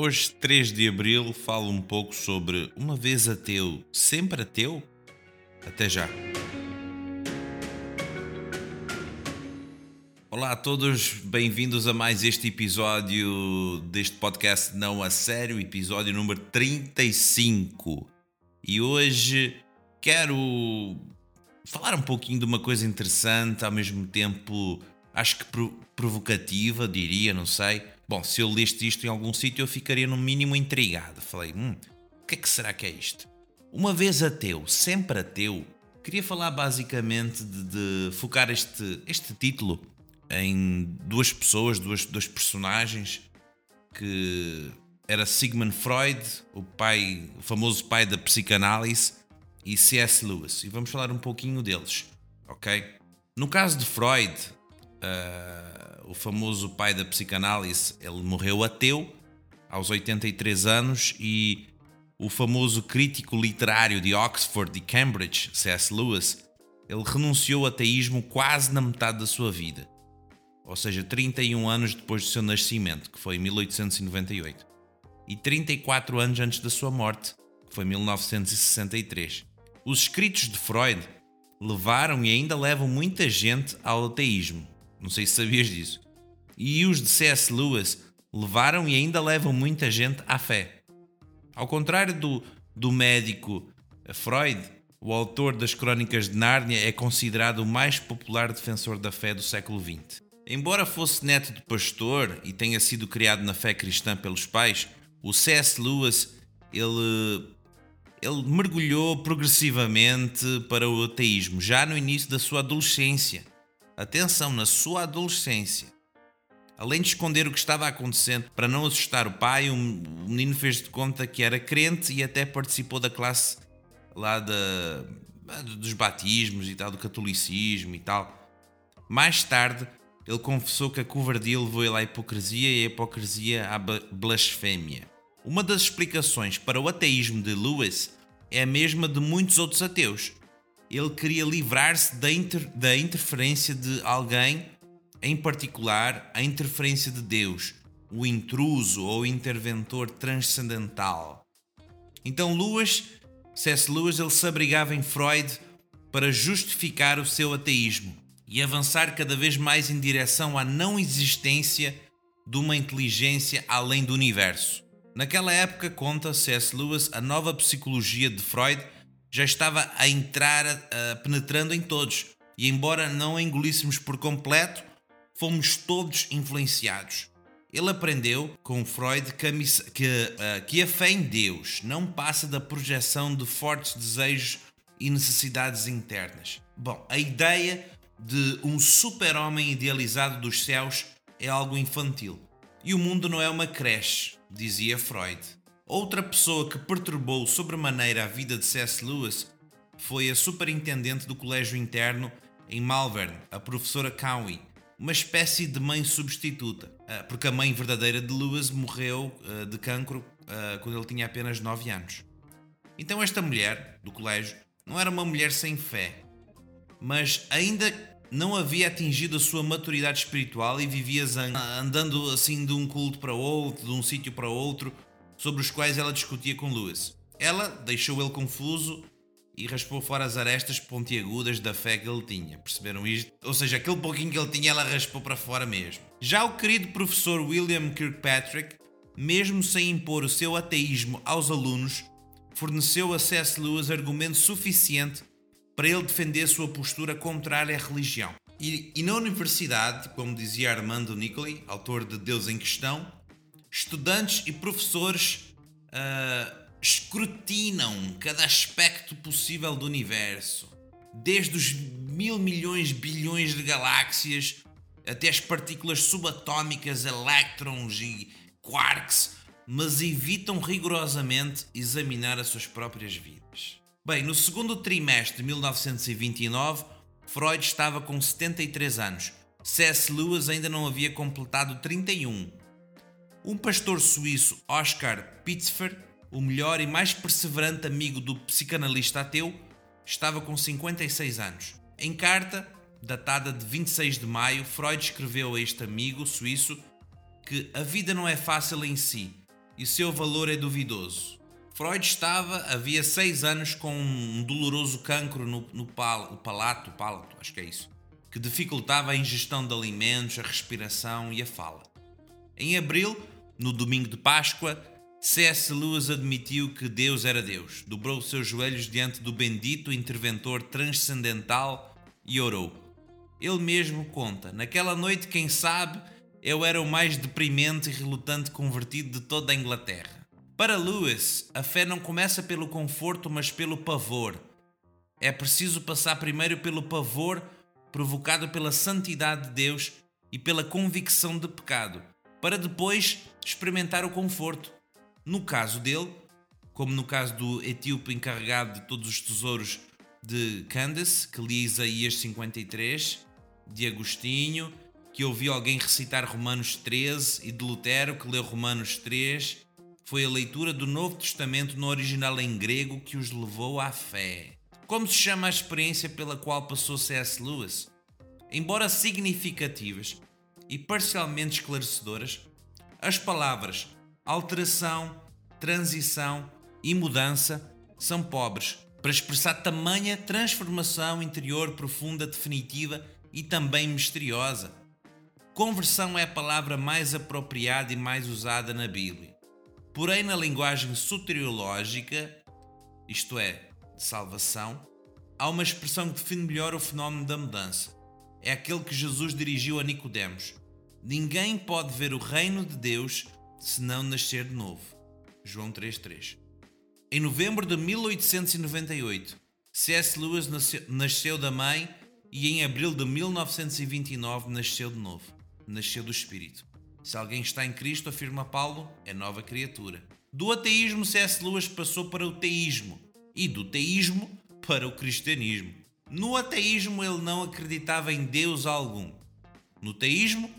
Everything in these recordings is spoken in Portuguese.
Hoje, 3 de abril, falo um pouco sobre uma vez ateu, sempre ateu? Até já. Olá a todos, bem-vindos a mais este episódio deste podcast Não a Sério, episódio número 35. E hoje quero falar um pouquinho de uma coisa interessante, ao mesmo tempo acho que provocativa, diria, não sei Bom, se eu leste isto em algum sítio, eu ficaria no mínimo intrigado. Falei, hum, o que é que será que é isto? Uma vez ateu, sempre ateu, queria falar basicamente de, de focar este, este título em duas pessoas, duas, dois personagens que era Sigmund Freud, o pai, o famoso pai da psicanálise, e C.S. Lewis. E vamos falar um pouquinho deles, ok? No caso de Freud, uh, o famoso pai da psicanálise, ele morreu ateu aos 83 anos e o famoso crítico literário de Oxford e Cambridge, C.S. Lewis, ele renunciou ao ateísmo quase na metade da sua vida, ou seja, 31 anos depois do seu nascimento, que foi em 1898, e 34 anos antes da sua morte, que foi em 1963. Os escritos de Freud levaram e ainda levam muita gente ao ateísmo, não sei se sabias disso. E os de C.S. Lewis levaram e ainda levam muita gente à fé. Ao contrário do, do médico Freud, o autor das Crónicas de Nárnia é considerado o mais popular defensor da fé do século XX. Embora fosse neto de pastor e tenha sido criado na fé cristã pelos pais, o C.S. Lewis ele, ele mergulhou progressivamente para o ateísmo já no início da sua adolescência atenção, na sua adolescência. Além de esconder o que estava acontecendo para não assustar o pai, o menino fez de conta que era crente e até participou da classe lá da, dos batismos e tal, do catolicismo e tal. Mais tarde, ele confessou que a covardia levou ele à hipocrisia e a hipocrisia à blasfémia. Uma das explicações para o ateísmo de Lewis é a mesma de muitos outros ateus ele queria livrar-se da, inter, da interferência de alguém, em particular a interferência de Deus, o intruso ou interventor transcendental. Então Lewis, C.S. Lewis, ele se abrigava em Freud para justificar o seu ateísmo e avançar cada vez mais em direção à não existência de uma inteligência além do universo. Naquela época, conta C.S. Lewis, a nova psicologia de Freud já estava a entrar, penetrando em todos. E embora não a engolíssemos por completo, fomos todos influenciados. Ele aprendeu com Freud que a, que, que a fé em Deus não passa da projeção de fortes desejos e necessidades internas. Bom, a ideia de um super-homem idealizado dos céus é algo infantil. E o mundo não é uma creche, dizia Freud. Outra pessoa que perturbou sobremaneira a vida de C.S. Lewis foi a superintendente do colégio interno em Malvern, a professora Cowie, uma espécie de mãe substituta, ah, porque a mãe verdadeira de Lewis morreu ah, de cancro ah, quando ele tinha apenas 9 anos. Então esta mulher do colégio não era uma mulher sem fé, mas ainda não havia atingido a sua maturidade espiritual e vivia andando assim de um culto para outro, de um sítio para outro, sobre os quais ela discutia com Lewis. Ela deixou ele confuso e raspou fora as arestas pontiagudas da fé que ele tinha. Perceberam isto? Ou seja, aquele pouquinho que ele tinha, ela raspou para fora mesmo. Já o querido professor William Kirkpatrick, mesmo sem impor o seu ateísmo aos alunos, forneceu a C.S. Lewis argumento suficiente para ele defender sua postura contrária à religião. E, e na universidade, como dizia Armando Nicoli, autor de Deus em Questão, estudantes e professores uh, escrutinam cada aspecto possível do universo, desde os mil milhões, bilhões de galáxias até as partículas subatômicas, elétrons e quarks, mas evitam rigorosamente examinar as suas próprias vidas. Bem, no segundo trimestre de 1929, Freud estava com 73 anos. C.S. Lewis ainda não havia completado 31. Um pastor suíço, Oscar Pitzfer, o melhor e mais perseverante amigo do psicanalista ateu, estava com 56 anos. Em carta, datada de 26 de maio, Freud escreveu a este amigo suíço que a vida não é fácil em si e seu valor é duvidoso. Freud estava, havia seis anos, com um doloroso cancro no, no pal, palato, palato, acho que é isso, que dificultava a ingestão de alimentos, a respiração e a fala. Em abril, no domingo de Páscoa, C.S. Lewis admitiu que Deus era Deus, dobrou os seus joelhos diante do bendito interventor transcendental e orou. Ele mesmo conta: Naquela noite, quem sabe, eu era o mais deprimente e relutante convertido de toda a Inglaterra. Para Lewis, a fé não começa pelo conforto, mas pelo pavor. É preciso passar primeiro pelo pavor provocado pela santidade de Deus e pela convicção de pecado, para depois experimentar o conforto. No caso dele, como no caso do etíope encarregado de todos os tesouros de Candace, que lia Isaías 53, de Agostinho, que ouviu alguém recitar Romanos 13 e de Lutero, que leu Romanos 3, foi a leitura do Novo Testamento no original em grego que os levou à fé. Como se chama a experiência pela qual passou C.S. Lewis? Embora significativas e parcialmente esclarecedoras, as palavras alteração, transição e mudança são pobres para expressar tamanha transformação interior profunda, definitiva e também misteriosa. Conversão é a palavra mais apropriada e mais usada na Bíblia. Porém, na linguagem soteriológica, isto é, de salvação, há uma expressão que define melhor o fenómeno da mudança. É aquele que Jesus dirigiu a Nicodemos. Ninguém pode ver o reino de Deus se não nascer de novo. João 3:3. Em novembro de 1898, C.S. Lewis nasceu, da mãe e em abril de 1929 nasceu de novo. Nasceu do Espírito. Se alguém está em Cristo, afirma Paulo, é nova criatura. Do ateísmo, C.S. Lewis passou para o teísmo e do teísmo para o cristianismo. No ateísmo, ele não acreditava em Deus algum. No teísmo,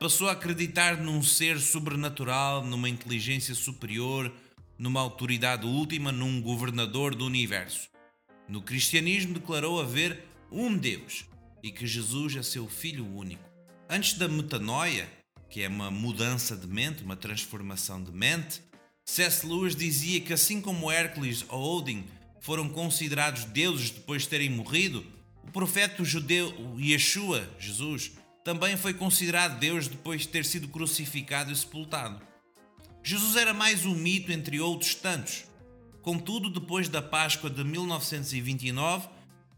passou a acreditar num ser sobrenatural, numa inteligência superior, numa autoridade última, num governador do universo. No cristianismo declarou haver um Deus e que Jesus é seu Filho único. Antes da metanoia, que é uma mudança de mente, uma transformação de mente, C.S. Lewis dizia que assim como Hércules ou Odin foram considerados deuses depois de terem morrido, o profeta judeu Yeshua, Jesus, também foi considerado Deus depois de ter sido crucificado e sepultado. Jesus era mais um mito entre outros tantos. Contudo, depois da Páscoa de 1929,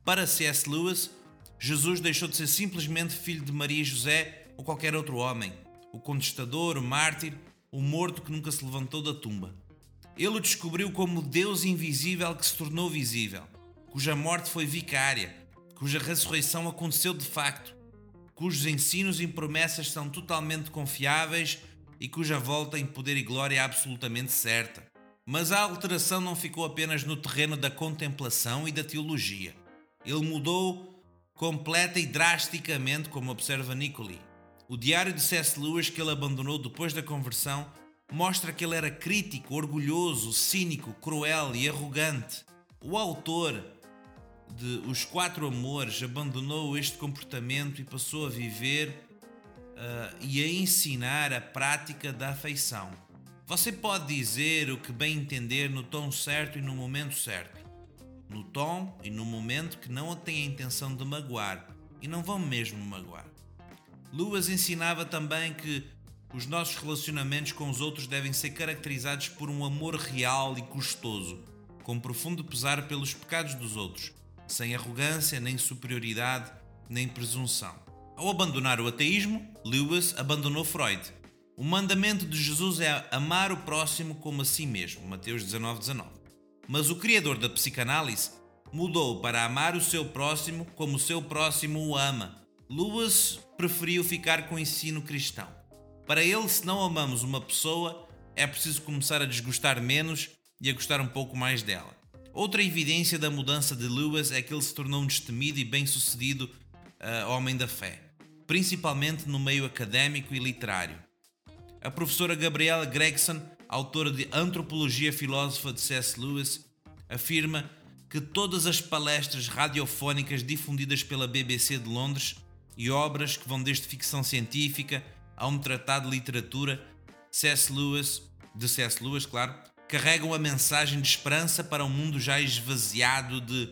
para C.S. Lewis, Jesus deixou de ser simplesmente filho de Maria e José ou qualquer outro homem, o contestador, o mártir, o morto que nunca se levantou da tumba. Ele o descobriu como Deus invisível que se tornou visível, cuja morte foi vicária, cuja ressurreição aconteceu de facto, cujos ensinos e promessas são totalmente confiáveis e cuja volta em poder e glória é absolutamente certa. Mas a alteração não ficou apenas no terreno da contemplação e da teologia. Ele mudou completa e drasticamente, como observa Nicoli. O diário de C.S. Lewis, que ele abandonou depois da conversão, mostra que ele era crítico, orgulhoso, cínico, cruel e arrogante. O autor de Os Quatro Amores abandonou este comportamento e passou a viver uh, e a ensinar a prática da afeição. Você pode dizer o que bem entender no tom certo e no momento certo. No tom e no momento que não tem a intenção de magoar e não vão mesmo magoar. Lewis ensinava também que os nossos relacionamentos com os outros devem ser caracterizados por um amor real e custoso, com profundo pesar pelos pecados dos outros, sem arrogância, nem superioridade, nem presunção. Ao abandonar o ateísmo, Lewis abandonou Freud. O mandamento de Jesus é amar o próximo como a si mesmo, Mateus 19, 19. Mas o criador da psicanálise mudou para amar o seu próximo como o seu próximo o ama. Lewis preferiu ficar com o ensino cristão. Para ele, se não amamos uma pessoa, é preciso começar a desgostar menos e a gostar um pouco mais dela. Outra evidência da mudança de Lewis é que ele se tornou um destemido e bem-sucedido uh, homem da fé, principalmente no meio académico e literário. A professora Gabriela Gregson, autora de Antropologia Filósofa de C.S. Lewis, afirma que todas as palestras radiofónicas difundidas pela BBC de Londres e obras que vão desde ficção científica a um tratado de literatura C.S. Lewis, de C.S. Lewis, claro, carregam a mensagem de esperança para um mundo já esvaziado de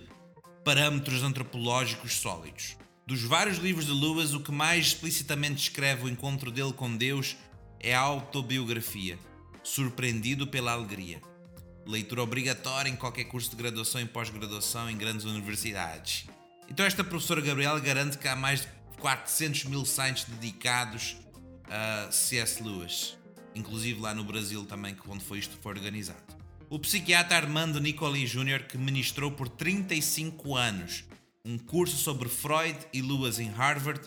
parâmetros antropológicos sólidos. Dos vários livros de Lewis, o que mais explicitamente descreve o encontro dele com Deus é a autobiografia, Surpreendido pela Alegria. Leitura obrigatória em qualquer curso de graduação e pós-graduação em grandes universidades. Então, esta professora Gabriela garante que há mais de 400 mil sites dedicados a C.S. Lewis, inclusive lá no Brasil também, onde foi isto foi organizado. O psiquiatra Armando Nicoli Jr., que ministrou por 35 anos um curso sobre Freud e Lewis em Harvard,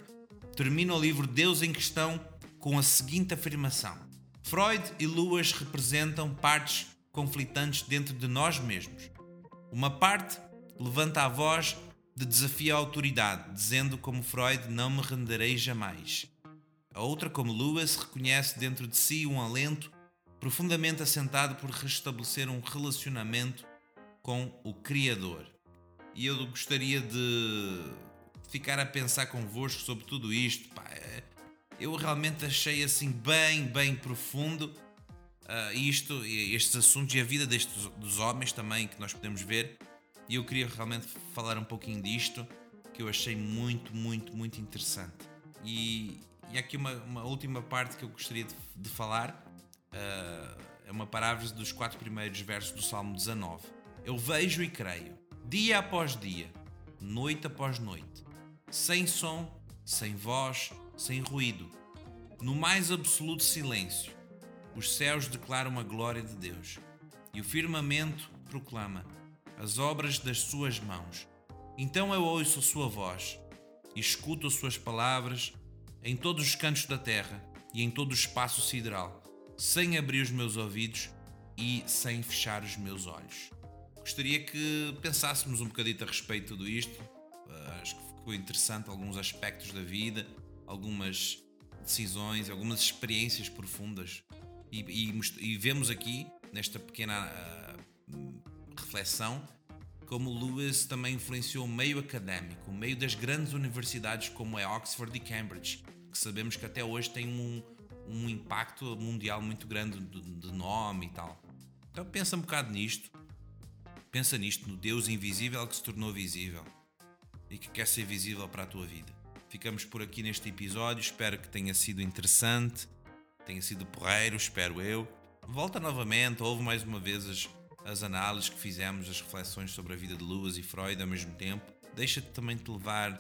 termina o livro Deus em Questão com a seguinte afirmação: Freud e Lewis representam partes conflitantes dentro de nós mesmos. Uma parte levanta a voz de desafio à autoridade, dizendo como Freud: Não me renderei jamais. A outra, como Lewis, reconhece dentro de si um alento profundamente assentado por restabelecer um relacionamento com o Criador e eu gostaria de ficar a pensar convosco sobre tudo isto. Pá, é, eu realmente achei assim bem, bem profundo uh, isto, estes assuntos e a vida destes, dos homens também que nós podemos ver. E eu queria realmente falar um pouquinho disto que eu achei muito, muito, muito interessante. E, e aqui uma, uma última parte que eu gostaria de, de falar uh, é uma paráfrase dos quatro primeiros versos do Salmo 19. Eu vejo e creio dia após dia, noite após noite, sem som, sem voz, sem ruído, no mais absoluto silêncio, os céus declaram a glória de Deus e o firmamento proclama as obras das suas mãos. Então eu ouço a sua voz escuto as suas palavras em todos os cantos da terra e em todo o espaço sideral, sem abrir os meus ouvidos e sem fechar os meus olhos gostaria que pensássemos um bocadito a respeito de tudo isto. Uh, acho que ficou interessante alguns aspectos da vida, algumas decisões, algumas experiências profundas. E, e, e vemos aqui, nesta pequena uh, reflexão, como Lewis também influenciou o meio académico, o meio das grandes universidades como é Oxford e Cambridge, que sabemos que até hoje tem um, um impacto mundial muito grande de, de nome e tal. Então pensa um bocado nisto Pensa nisto, no Deus invisível que se tornou visível e que quer ser visível para a tua vida. Ficamos por aqui neste episódio. Espero que tenha sido interessante, tenha sido porreiro, espero eu. Volta novamente, ouve mais uma vez as, as análises que fizemos, as reflexões sobre a vida de Lewis e Freud ao mesmo tempo. Deixa-te também te levar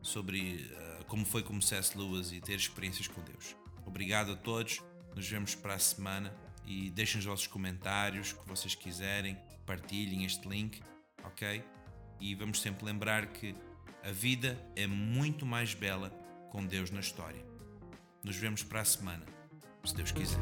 sobre uh, como foi como C.S. Lewis e ter experiências com Deus. Obrigado a todos, nos vemos para a semana e deixem os vossos comentários que vocês quiserem partilhem este link, ok? E vamos sempre lembrar que a vida é muito mais bela com Deus na história. Nos vemos para a semana, se Deus quiser.